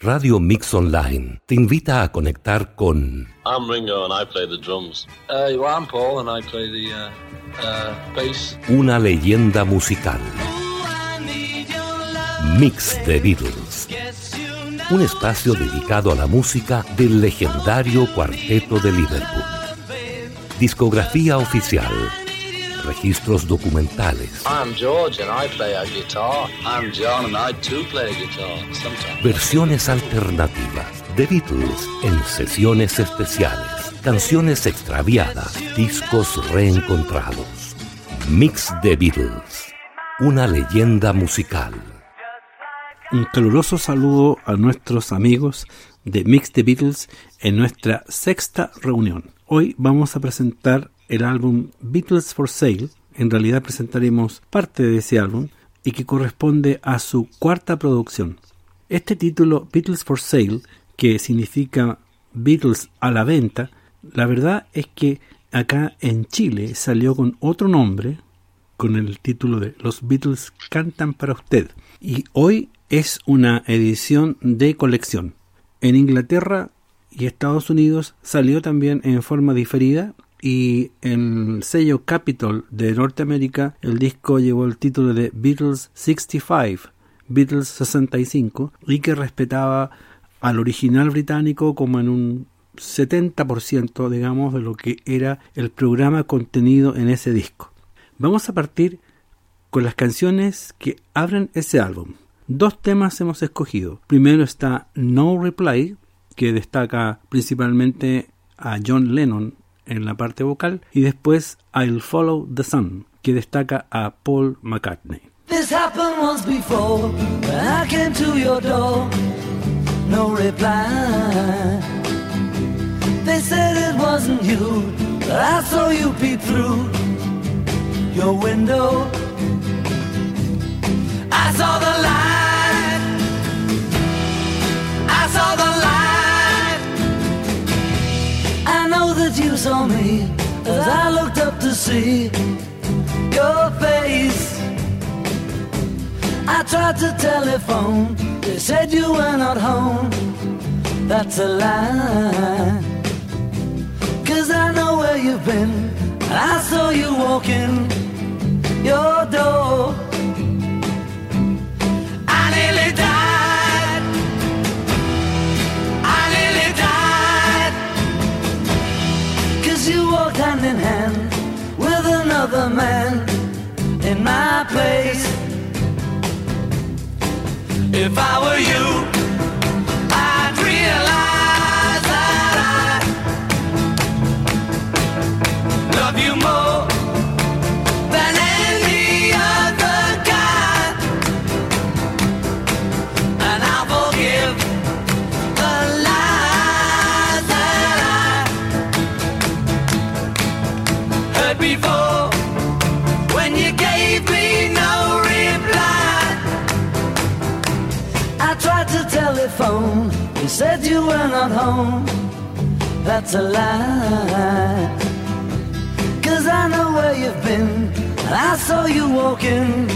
Radio Mix Online te invita a conectar con I'm Ringo and I play the drums. Uh, I'm Paul and I play the uh, uh, bass. una leyenda musical. Mix de Beatles. Un espacio dedicado a la música del legendario cuarteto de Liverpool. Discografía oficial. Registros documentales. I'm George and I play a guitar. I'm John and I too play a guitar sometimes. Versiones alternativas de Beatles en sesiones especiales. Canciones extraviadas. Discos reencontrados. Mix de Beatles. Una leyenda musical. Un caluroso saludo a nuestros amigos de Mix the Beatles en nuestra sexta reunión. Hoy vamos a presentar el álbum Beatles for Sale. En realidad presentaremos parte de ese álbum y que corresponde a su cuarta producción. Este título, Beatles for Sale, que significa Beatles a la venta, la verdad es que acá en Chile salió con otro nombre, con el título de Los Beatles cantan para usted. Y hoy es una edición de colección. En Inglaterra y Estados Unidos salió también en forma diferida y en el sello Capitol de Norteamérica el disco llevó el título de Beatles 65, Beatles 65 y que respetaba al original británico como en un 70% digamos de lo que era el programa contenido en ese disco. Vamos a partir con las canciones que abren ese álbum. Dos temas hemos escogido. Primero está No Reply, que destaca principalmente a John Lennon en la parte vocal, y después I'll Follow the Sun, que destaca a Paul McCartney. This happened once before. I came to your door, no reply. They said it wasn't you, but I saw you peep through your window. I saw the light. I saw the light. You saw me as I looked up to see your face. I tried to telephone, they said you were not home. That's a lie. Cause I know where you've been, and I saw you walking your door. I nearly died. In hand with another man in my place. If I were you, That's a lie. Cause I know where you've been, I saw you walking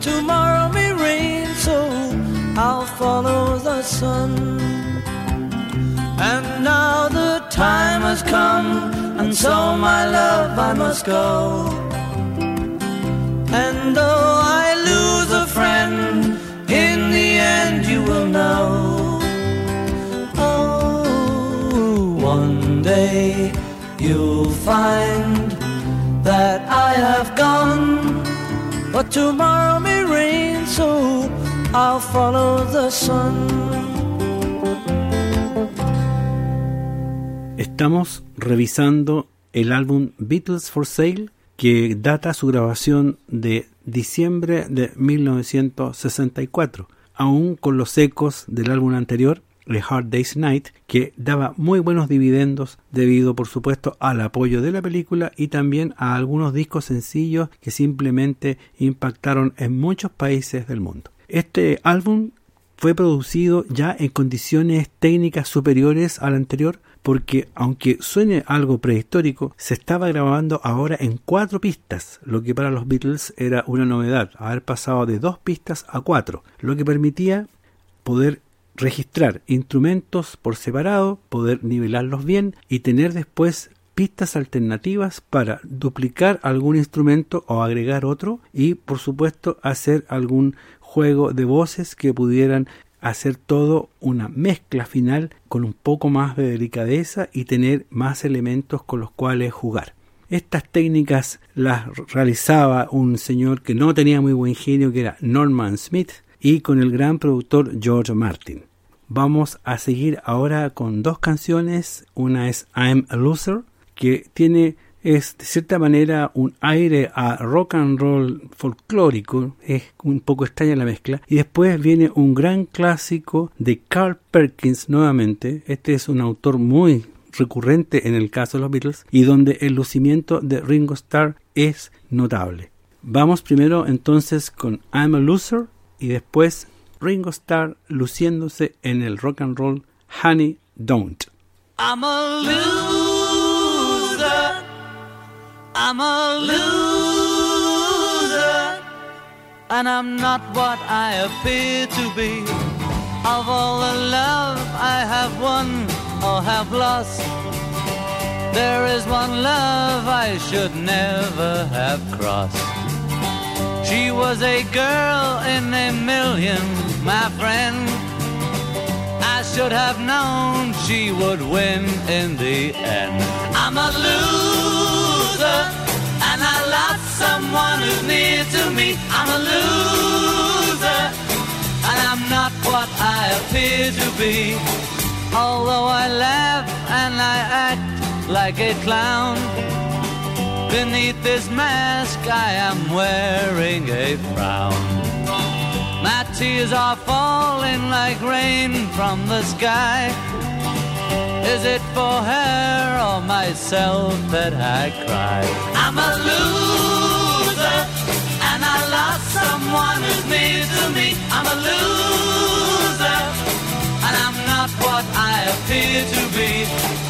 Tomorrow may rain, so I'll follow the sun. And now the time has come, and so my love I must go. And though I lose a friend, in the end you will know. Oh, one day you'll find that I have gone, but tomorrow may rain, so I'll follow the sun. Estamos revisando el álbum Beatles for Sale que data su grabación de diciembre de 1964, aún con los ecos del álbum anterior, The Hard Day's Night, que daba muy buenos dividendos debido, por supuesto, al apoyo de la película y también a algunos discos sencillos que simplemente impactaron en muchos países del mundo. Este álbum fue producido ya en condiciones técnicas superiores al anterior, porque aunque suene algo prehistórico, se estaba grabando ahora en cuatro pistas, lo que para los Beatles era una novedad, haber pasado de dos pistas a cuatro, lo que permitía poder registrar instrumentos por separado, poder nivelarlos bien y tener después pistas alternativas para duplicar algún instrumento o agregar otro y por supuesto hacer algún juego de voces que pudieran hacer todo una mezcla final con un poco más de delicadeza y tener más elementos con los cuales jugar. Estas técnicas las realizaba un señor que no tenía muy buen genio, que era Norman Smith, y con el gran productor George Martin. Vamos a seguir ahora con dos canciones. Una es I'm a Loser, que tiene es de cierta manera un aire a rock and roll folclórico, es un poco extraña la mezcla, y después viene un gran clásico de Carl Perkins nuevamente, este es un autor muy recurrente en el caso de los Beatles y donde el lucimiento de Ringo Starr es notable. Vamos primero entonces con I'm a Loser y después Ringo Starr luciéndose en el rock and roll Honey Don't. I'm a loser. I'm a loser. And I'm not what I appear to be. Of all the love I have won or have lost, there is one love I should never have crossed. She was a girl in a million, my friend. I should have known she would win in the end. I'm a loser, and I lost someone who's near to me. I'm a loser, and I'm not what I appear to be. Although I laugh and I act like a clown, beneath this mask I am wearing a frown. Tears are falling like rain from the sky. Is it for her or myself that I cry? I'm a loser, and I lost someone who's near to me. I'm a loser, and I'm not what I appear to be.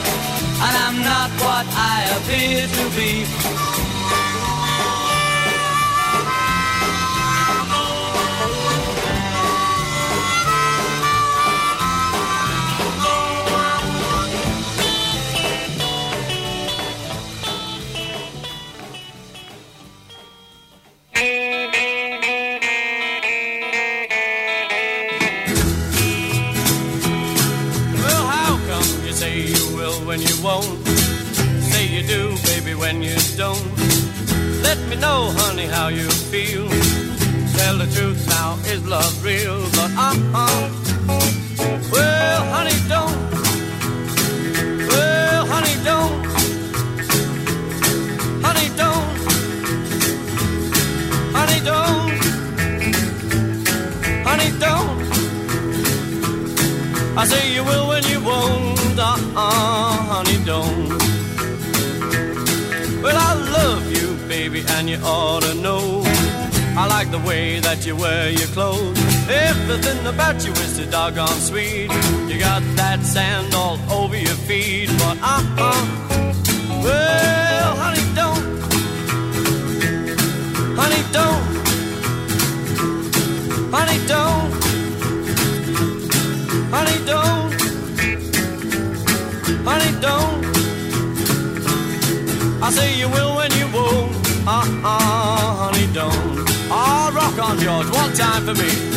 and I'm not what I appear to be. Honey, how you feel. Tell the truth now, is love real? But uh-uh. Well, honey, don't. Well, honey, don't. Honey, don't. Honey, don't. Honey, don't. I say you will you ought to know. I like the way that you wear your clothes. Everything about you is so doggone sweet. You got that sand all over your feet, but uh-uh. Well, honey, don't. Honey, don't. Honey, don't. Honey, don't. Honey, don't. I say you will when you won't. Uh-uh, honey, don't. Oh, rock on, George. One time for me.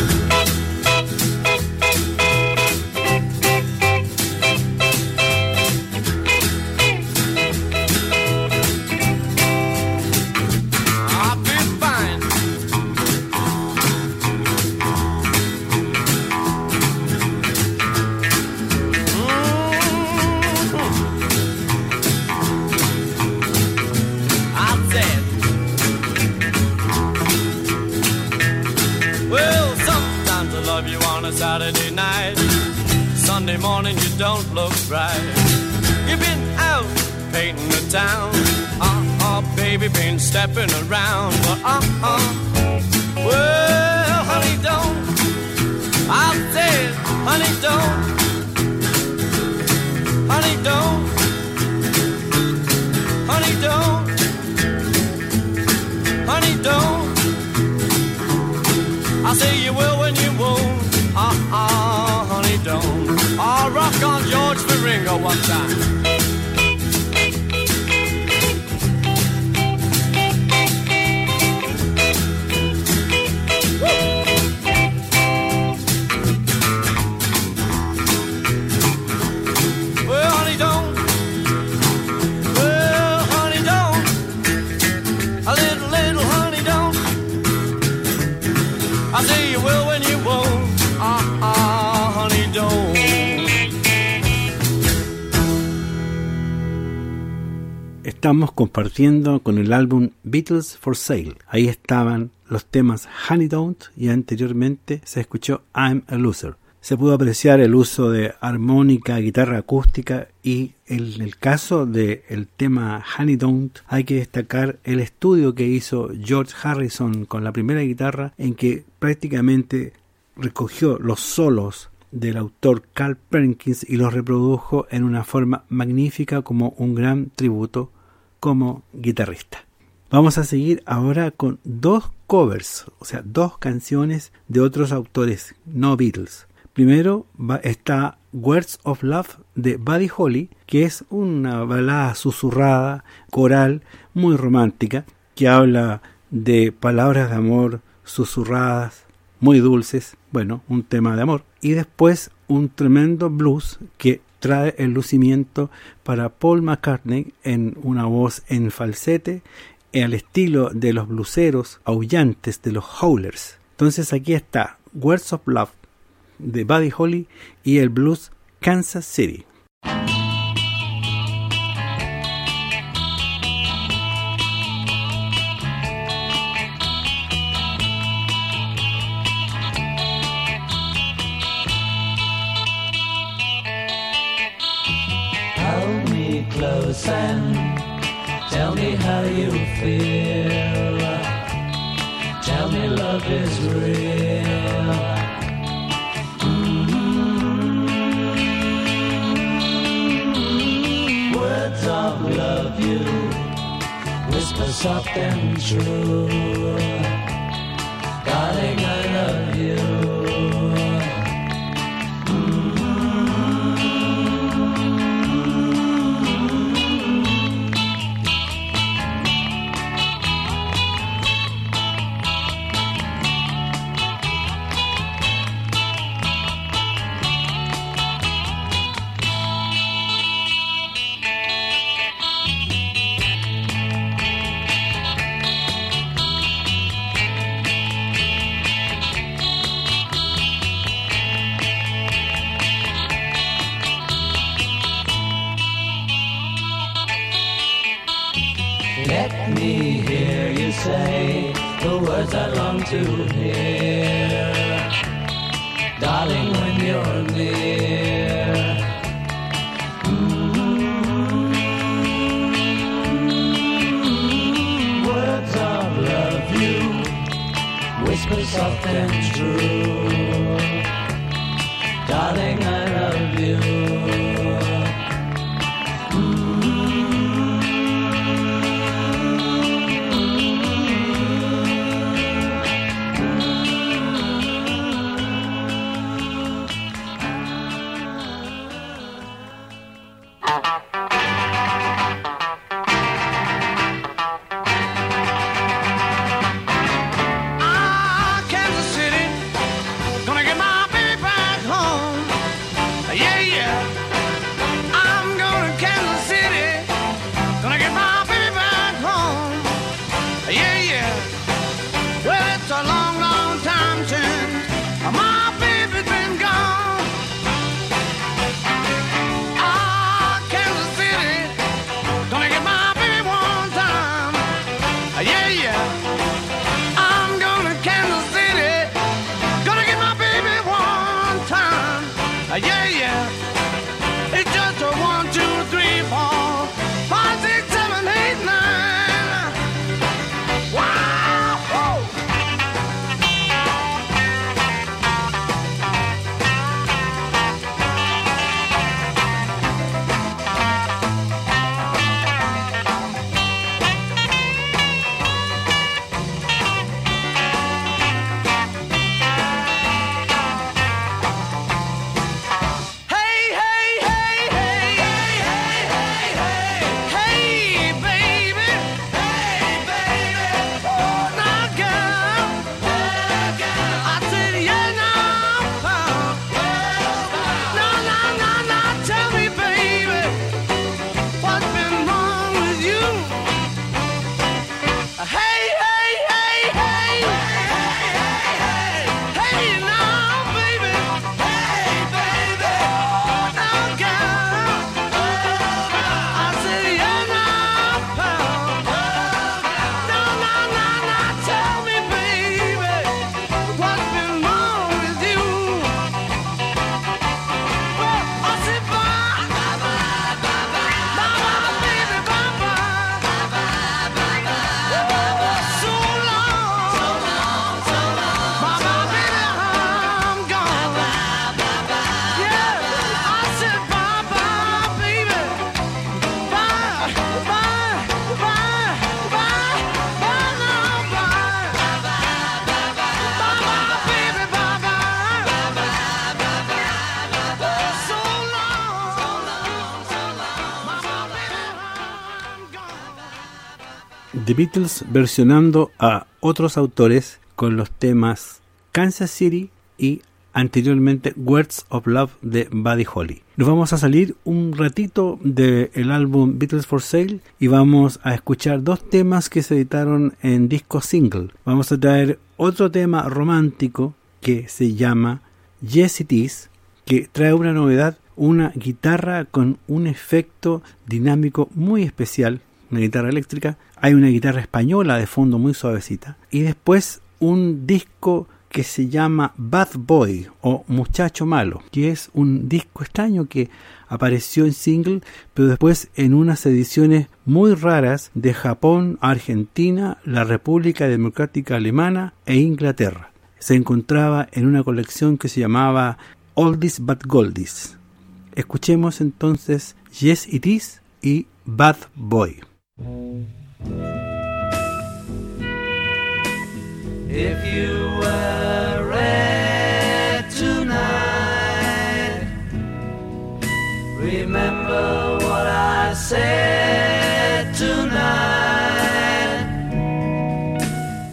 Saturday night. Sunday morning you don't look right. You've been out painting the town. Uh-uh, baby, been stepping around. But uh-uh, well, one time. Estamos compartiendo con el álbum Beatles for Sale. Ahí estaban los temas Honey Don't y anteriormente se escuchó I'm a Loser. Se pudo apreciar el uso de armónica, guitarra acústica y en el caso del tema Honey Don't hay que destacar el estudio que hizo George Harrison con la primera guitarra en que prácticamente recogió los solos del autor Carl Perkins y los reprodujo en una forma magnífica como un gran tributo como guitarrista. Vamos a seguir ahora con dos covers, o sea, dos canciones de otros autores, no Beatles. Primero está Words of Love de Buddy Holly, que es una balada susurrada, coral, muy romántica, que habla de palabras de amor susurradas, muy dulces, bueno, un tema de amor. Y después un tremendo blues que trae el lucimiento para Paul McCartney en una voz en falsete, al estilo de los bluseros aullantes de los howlers. Entonces aquí está Words of Love de Buddy Holly y el blues Kansas City. Close tell me how you feel. Tell me love is real. Mm. Words of love you whisper soft and true. Darling, I love you. Beatles versionando a otros autores con los temas Kansas City y anteriormente Words of Love de Buddy Holly. Nos vamos a salir un ratito del álbum Beatles for Sale y vamos a escuchar dos temas que se editaron en disco single. Vamos a traer otro tema romántico que se llama Yes It Is, que trae una novedad, una guitarra con un efecto dinámico muy especial, una guitarra eléctrica, hay una guitarra española de fondo muy suavecita y después un disco que se llama Bad Boy o Muchacho Malo, que es un disco extraño que apareció en single, pero después en unas ediciones muy raras de Japón, Argentina, la República Democrática Alemana e Inglaterra. Se encontraba en una colección que se llamaba Oldies But Goldies. Escuchemos entonces Yes It Is y Bad Boy. If you were red tonight, remember what I said tonight.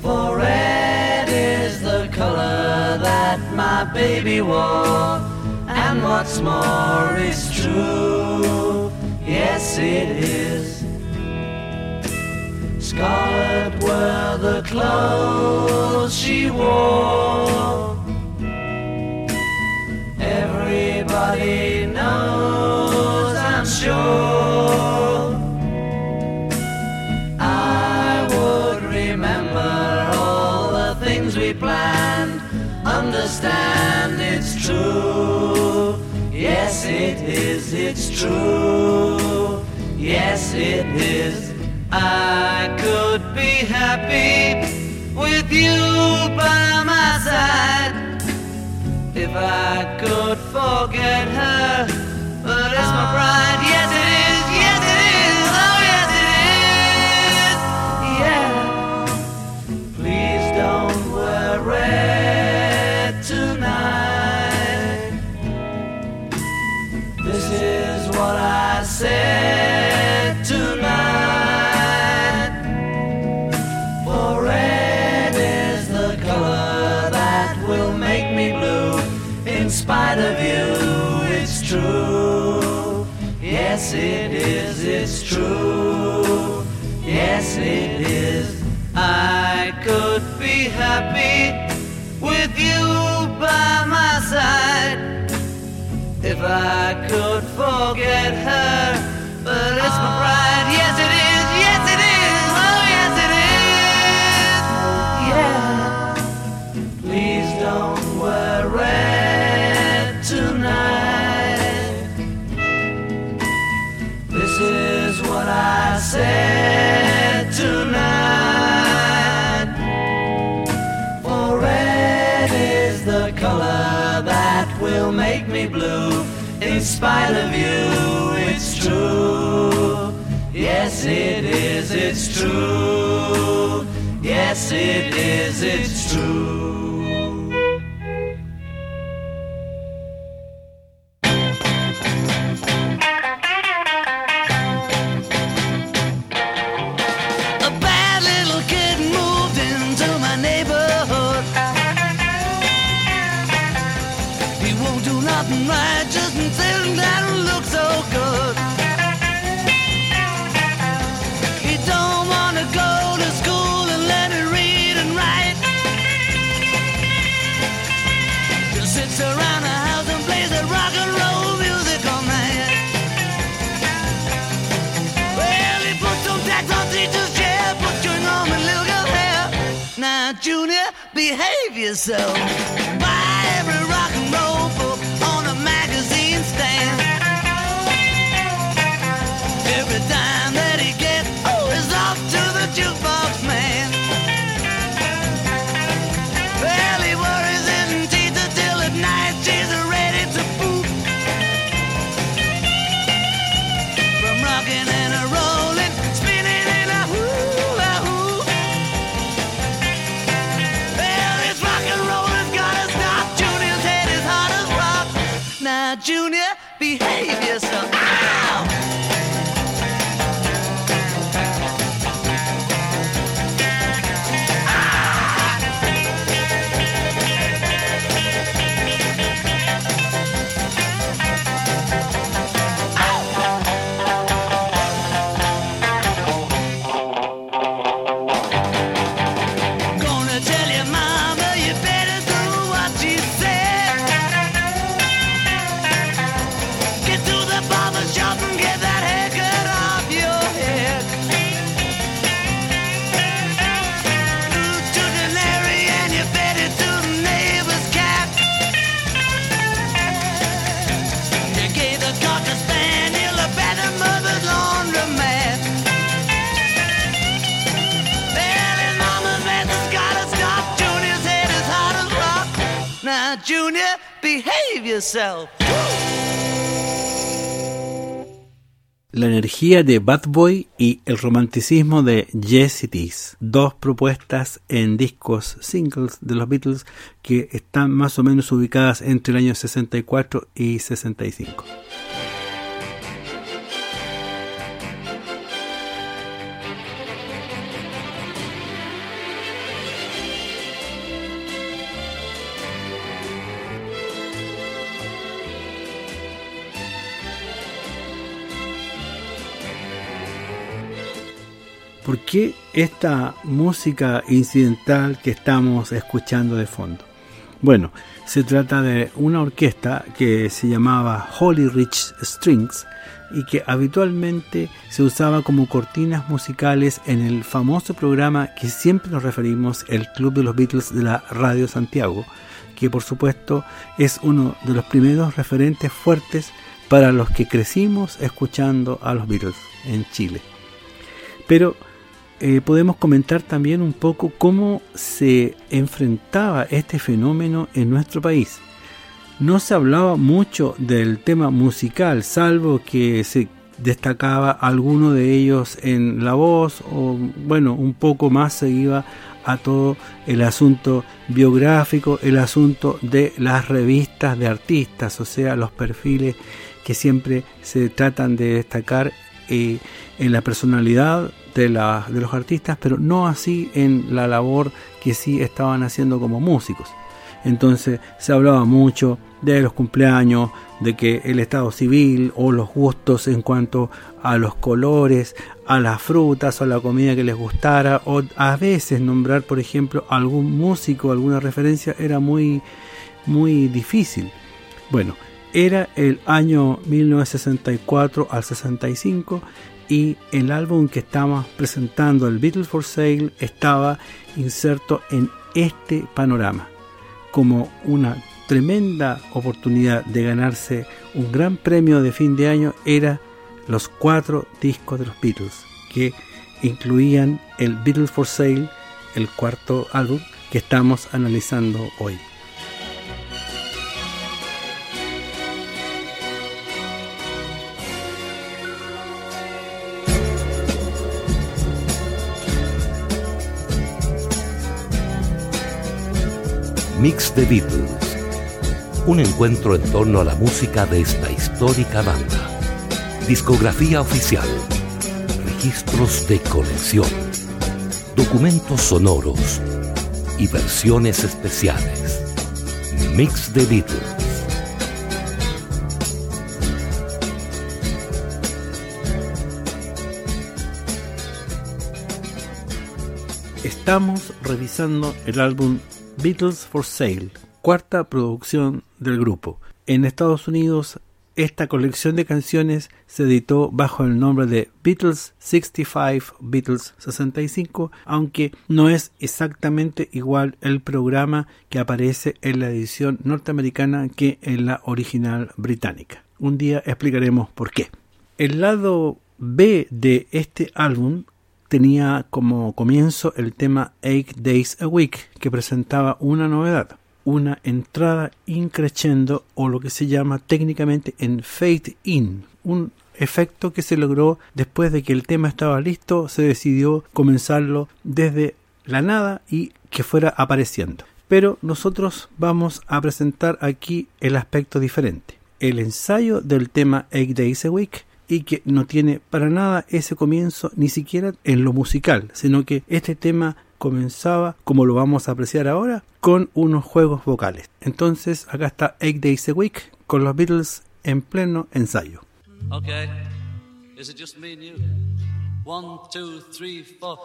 For red is the color that my baby wore, and what's more is true. Yes, it is. Scarlet were the clothes she wore. Everybody knows, I'm sure. I would remember all the things we planned. Understand it's true. Yes, it is, it's true. Yes, it is. I could be happy with you by my side if I could forget her. But it's my pride. Yes, it is. Yes, it is. Oh, yes, it is. Yeah. Please don't worry tonight. This is what I said Yes, it is, it's true. Yes, it spite of you, it's true. Yes, it is, it's true. Yes, it is, it's true. Behave yourself. Buy every rock and roll book on a magazine stand. Every dime La energía de Bad Boy y el romanticismo de Yes It Is, dos propuestas en discos singles de los Beatles que están más o menos ubicadas entre el año 64 y 65. ¿Por qué esta música incidental que estamos escuchando de fondo? Bueno, se trata de una orquesta que se llamaba Holy Rich Strings y que habitualmente se usaba como cortinas musicales en el famoso programa que siempre nos referimos, el Club de los Beatles de la Radio Santiago, que por supuesto es uno de los primeros referentes fuertes para los que crecimos escuchando a los Beatles en Chile. Pero eh, podemos comentar también un poco cómo se enfrentaba este fenómeno en nuestro país. No se hablaba mucho del tema musical, salvo que se destacaba alguno de ellos en la voz o bueno, un poco más se iba a todo el asunto biográfico, el asunto de las revistas de artistas, o sea, los perfiles que siempre se tratan de destacar eh, en la personalidad de, de los artistas, pero no así en la labor que sí estaban haciendo como músicos. Entonces se hablaba mucho de los cumpleaños, de que el estado civil o los gustos en cuanto a los colores, a las frutas o a la comida que les gustara, o a veces nombrar, por ejemplo, algún músico, alguna referencia, era muy, muy difícil. Bueno, era el año 1964 al 65 y el álbum que estamos presentando, el Beatles for Sale, estaba inserto en este panorama como una tremenda oportunidad de ganarse un gran premio de fin de año era los cuatro discos de los Beatles que incluían el Beatles for Sale, el cuarto álbum que estamos analizando hoy. Mix de Beatles. Un encuentro en torno a la música de esta histórica banda. Discografía oficial. Registros de colección. Documentos sonoros. Y versiones especiales. Mix de Beatles. Estamos revisando el álbum Beatles for Sale, cuarta producción del grupo. En Estados Unidos, esta colección de canciones se editó bajo el nombre de Beatles 65, Beatles 65, aunque no es exactamente igual el programa que aparece en la edición norteamericana que en la original británica. Un día explicaremos por qué. El lado B de este álbum tenía como comienzo el tema Eight Days a Week, que presentaba una novedad, una entrada increciendo o lo que se llama técnicamente en fade in, un efecto que se logró después de que el tema estaba listo, se decidió comenzarlo desde la nada y que fuera apareciendo. Pero nosotros vamos a presentar aquí el aspecto diferente. El ensayo del tema Eight Days a Week y que no tiene para nada ese comienzo ni siquiera en lo musical, sino que este tema comenzaba, como lo vamos a apreciar ahora, con unos juegos vocales. Entonces acá está Eight Days a Week con los Beatles en pleno ensayo. Okay. Is it just me and you? One, two, three, four.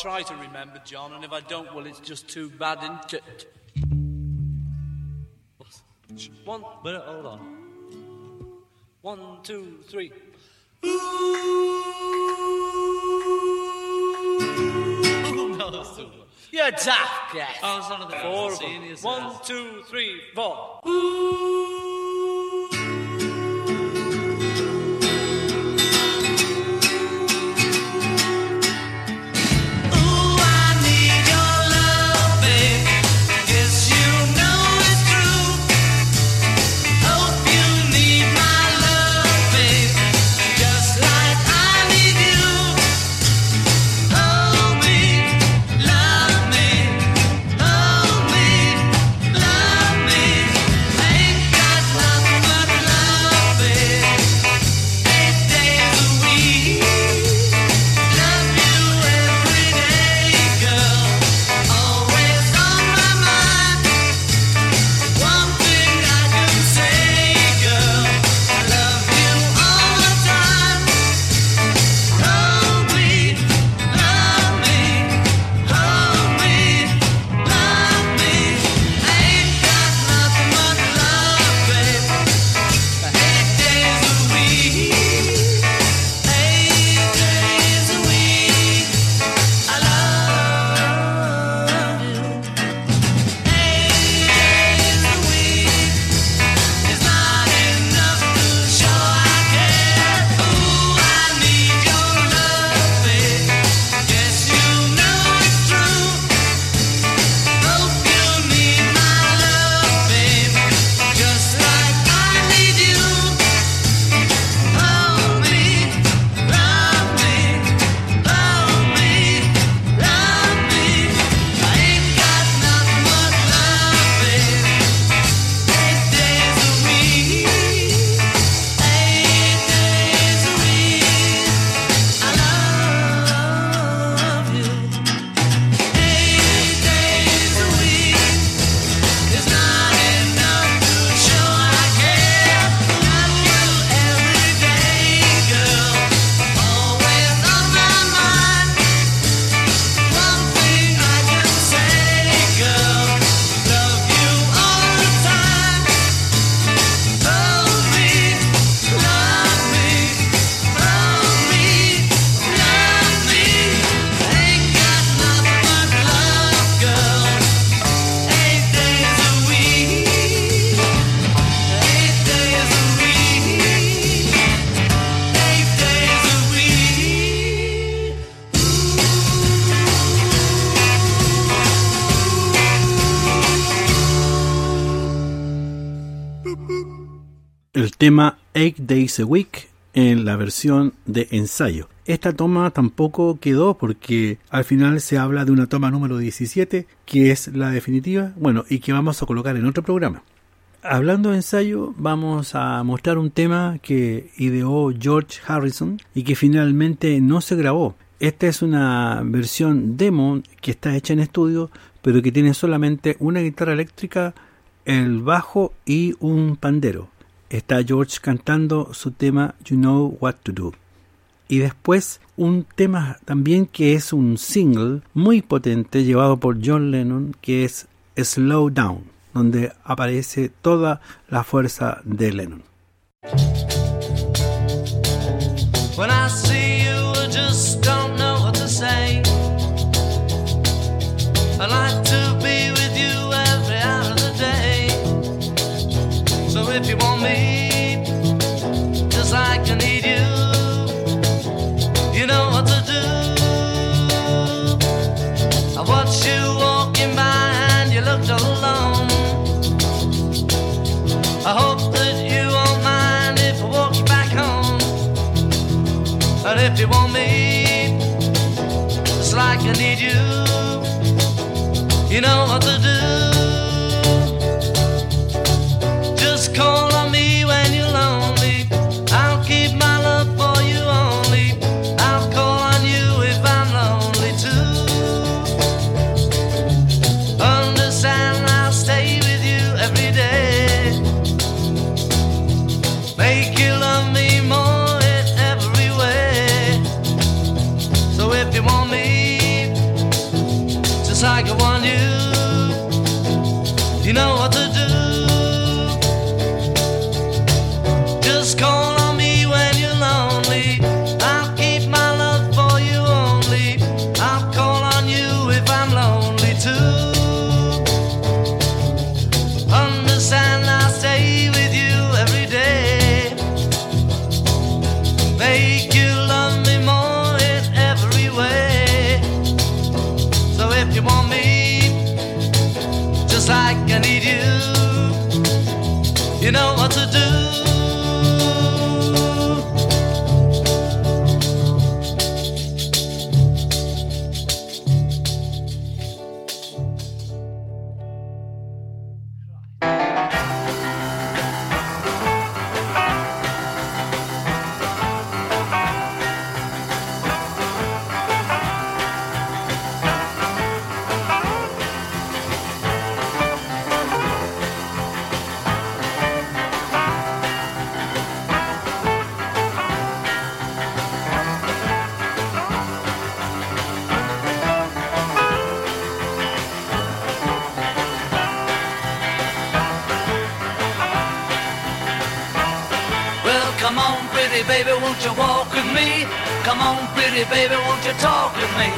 Try to remember, John, and if I don't, well, it's just too bad, isn't it? One, but uh, hold on. One, two, three. Ooh, no, that's too low. You're daft, Gaff. Oh, it's one of the four. of them. One, two, three, four. Ooh, tema Eight Days a Week en la versión de ensayo. Esta toma tampoco quedó porque al final se habla de una toma número 17 que es la definitiva, bueno, y que vamos a colocar en otro programa. Hablando de ensayo, vamos a mostrar un tema que ideó George Harrison y que finalmente no se grabó. Esta es una versión demo que está hecha en estudio, pero que tiene solamente una guitarra eléctrica, el bajo y un pandero. Está George cantando su tema You Know What to Do. Y después un tema también que es un single muy potente llevado por John Lennon que es Slow Down, donde aparece toda la fuerza de Lennon. You know what to do. Just call on me when you're lonely. I'll keep my love for you only. I'll call on you if I'm lonely too. Understand, I'll stay with you every day. Make you love like I want you, you know what on, pretty baby, won't you walk with me? Come on, pretty baby, won't you talk with me?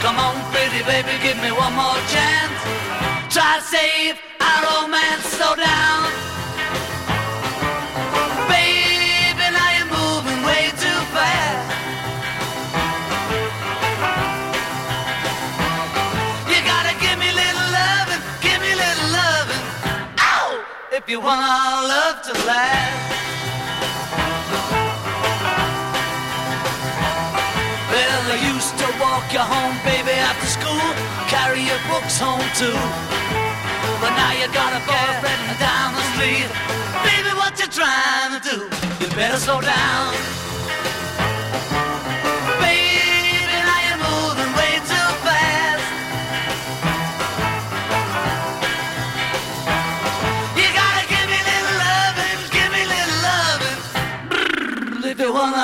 Come on, pretty baby, give me one more chance. Try to save our romance, slow down. Baby, now you're moving way too fast. You gotta give me little loving, give me little loving. Ow! If you want our love to last. Walk you home, baby, after school, carry your books home too. But now you got a boyfriend down the street. Baby, what you trying to do? You better slow down. Baby, now you're moving way too fast. You gotta give me little loving, give me little loving. If you want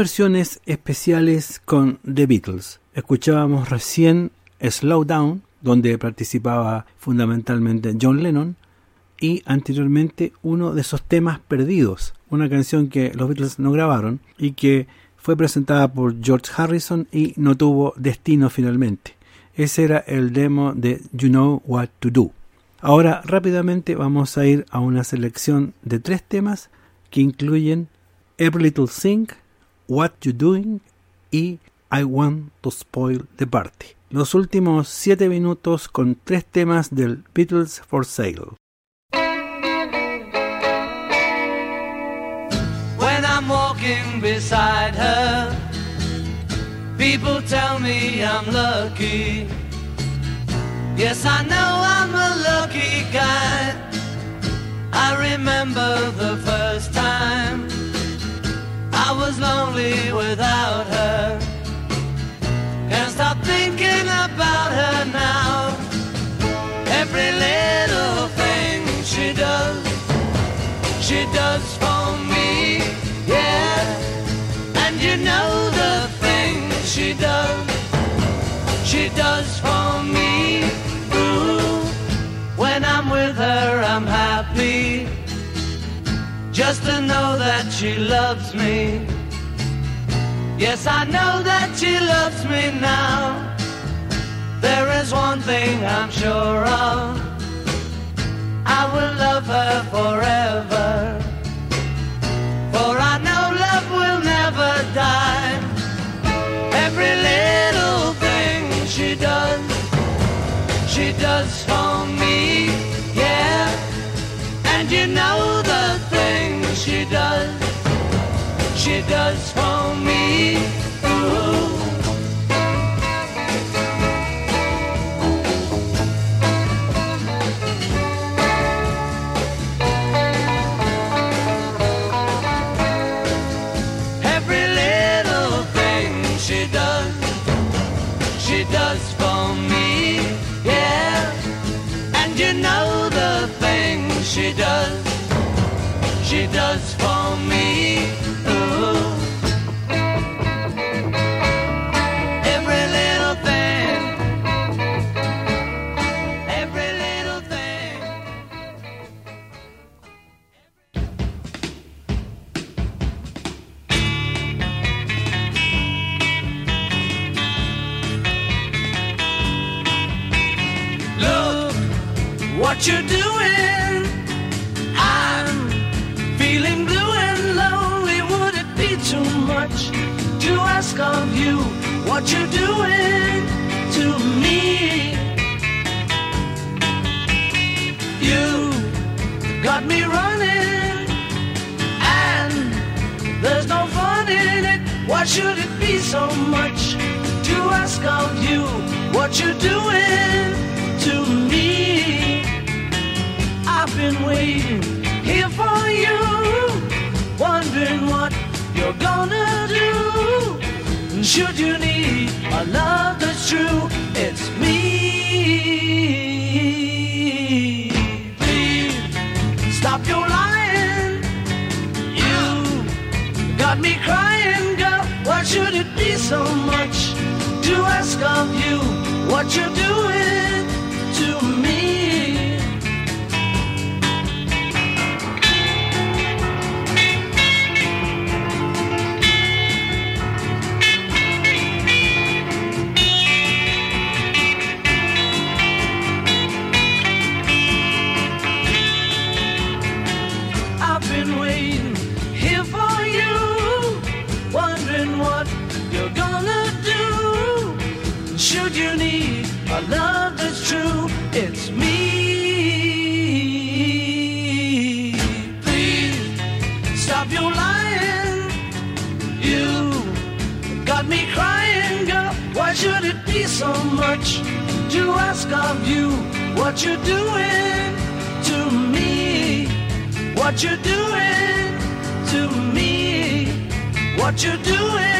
versiones especiales con The Beatles. Escuchábamos recién Slow Down, donde participaba fundamentalmente John Lennon, y anteriormente uno de esos temas perdidos, una canción que los Beatles no grabaron y que fue presentada por George Harrison y no tuvo destino finalmente. Ese era el demo de You Know What to Do. Ahora rápidamente vamos a ir a una selección de tres temas que incluyen Every Little Thing, What You Doing y I Want to Spoil the Party. Los últimos siete minutos con tres temas del Beatles for Sale. When I'm walking beside her, people tell me I'm lucky. Yes, I know I'm a lucky guy. I remember the first time I was lonely without her. Can't stop thinking about her now. Every little thing she does, she does for me, yeah. And you know the things she does, she does for me. Ooh, when I'm with her, I'm happy. Just to know that she loves me. Yes, I know that she loves me now. There is one thing I'm sure of. I will love her forever. For I know love will never die. Every little thing she does, she does for me, yeah. And you know the she does, she does for me. Ooh. Every little thing she does, for me. Yeah. And you know the things she does for me, so much to ask of you what you're doing to me? I've been waiting here for you, wondering what you're gonna do. Should you need a love that's true, it's me. Please stop your lying. You got me crying. It be so much to ask of you what you're doing ask of you what you're doing to me, what you're doing to me, what you're doing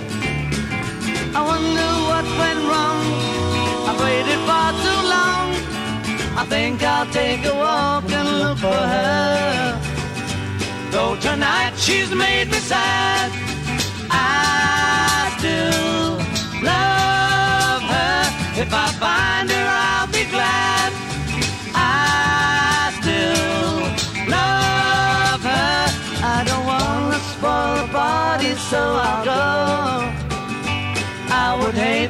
I wonder what went wrong. I've waited far too long. I think I'll take a walk and look for her. Though tonight she's made me sad, I still love her. If I find her, I'll be glad. I still love her. I don't wanna spoil the party, so I'll go.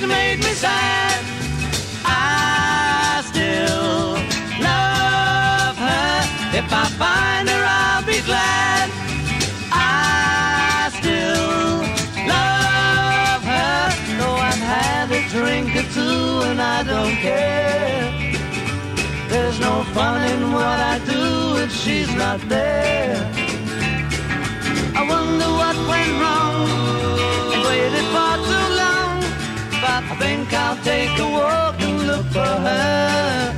Tonight made me sad, I still love her. If I find her, I'll be glad. I still love her. Though I've had a drink or two and I don't care. There's no fun in what I do if she's not there. I wonder what went wrong think I'll take a walk and look for her.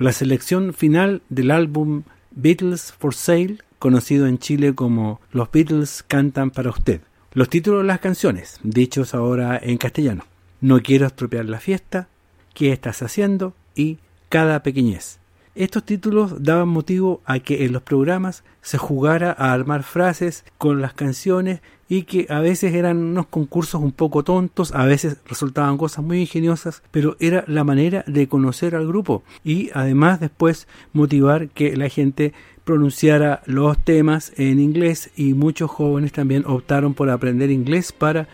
La selección final del álbum Beatles for Sale, conocido en Chile como Los Beatles cantan para usted. Los títulos de las canciones, dichos ahora en castellano. No quiero estropear la fiesta, ¿Qué estás haciendo? y Cada pequeñez. Estos títulos daban motivo a que en los programas se jugara a armar frases con las canciones y que a veces eran unos concursos un poco tontos, a veces resultaban cosas muy ingeniosas, pero era la manera de conocer al grupo y además después motivar que la gente pronunciara los temas en inglés y muchos jóvenes también optaron por aprender inglés para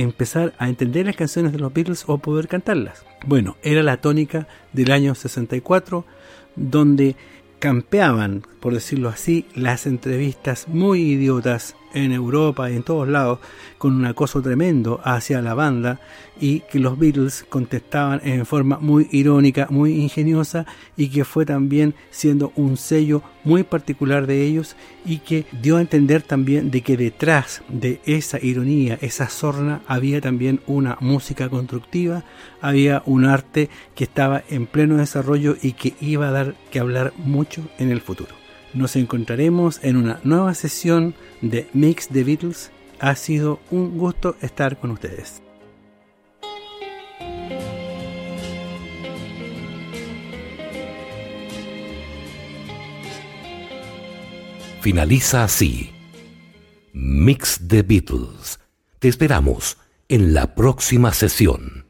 empezar a entender las canciones de los Beatles o poder cantarlas. Bueno, era la tónica del año 64 donde campeaban, por decirlo así, las entrevistas muy idiotas en Europa y en todos lados, con un acoso tremendo hacia la banda y que los Beatles contestaban en forma muy irónica, muy ingeniosa y que fue también siendo un sello muy particular de ellos y que dio a entender también de que detrás de esa ironía, esa sorna, había también una música constructiva, había un arte que estaba en pleno desarrollo y que iba a dar que hablar mucho en el futuro. Nos encontraremos en una nueva sesión de Mix the Beatles. Ha sido un gusto estar con ustedes. Finaliza así. Mix the Beatles. Te esperamos en la próxima sesión.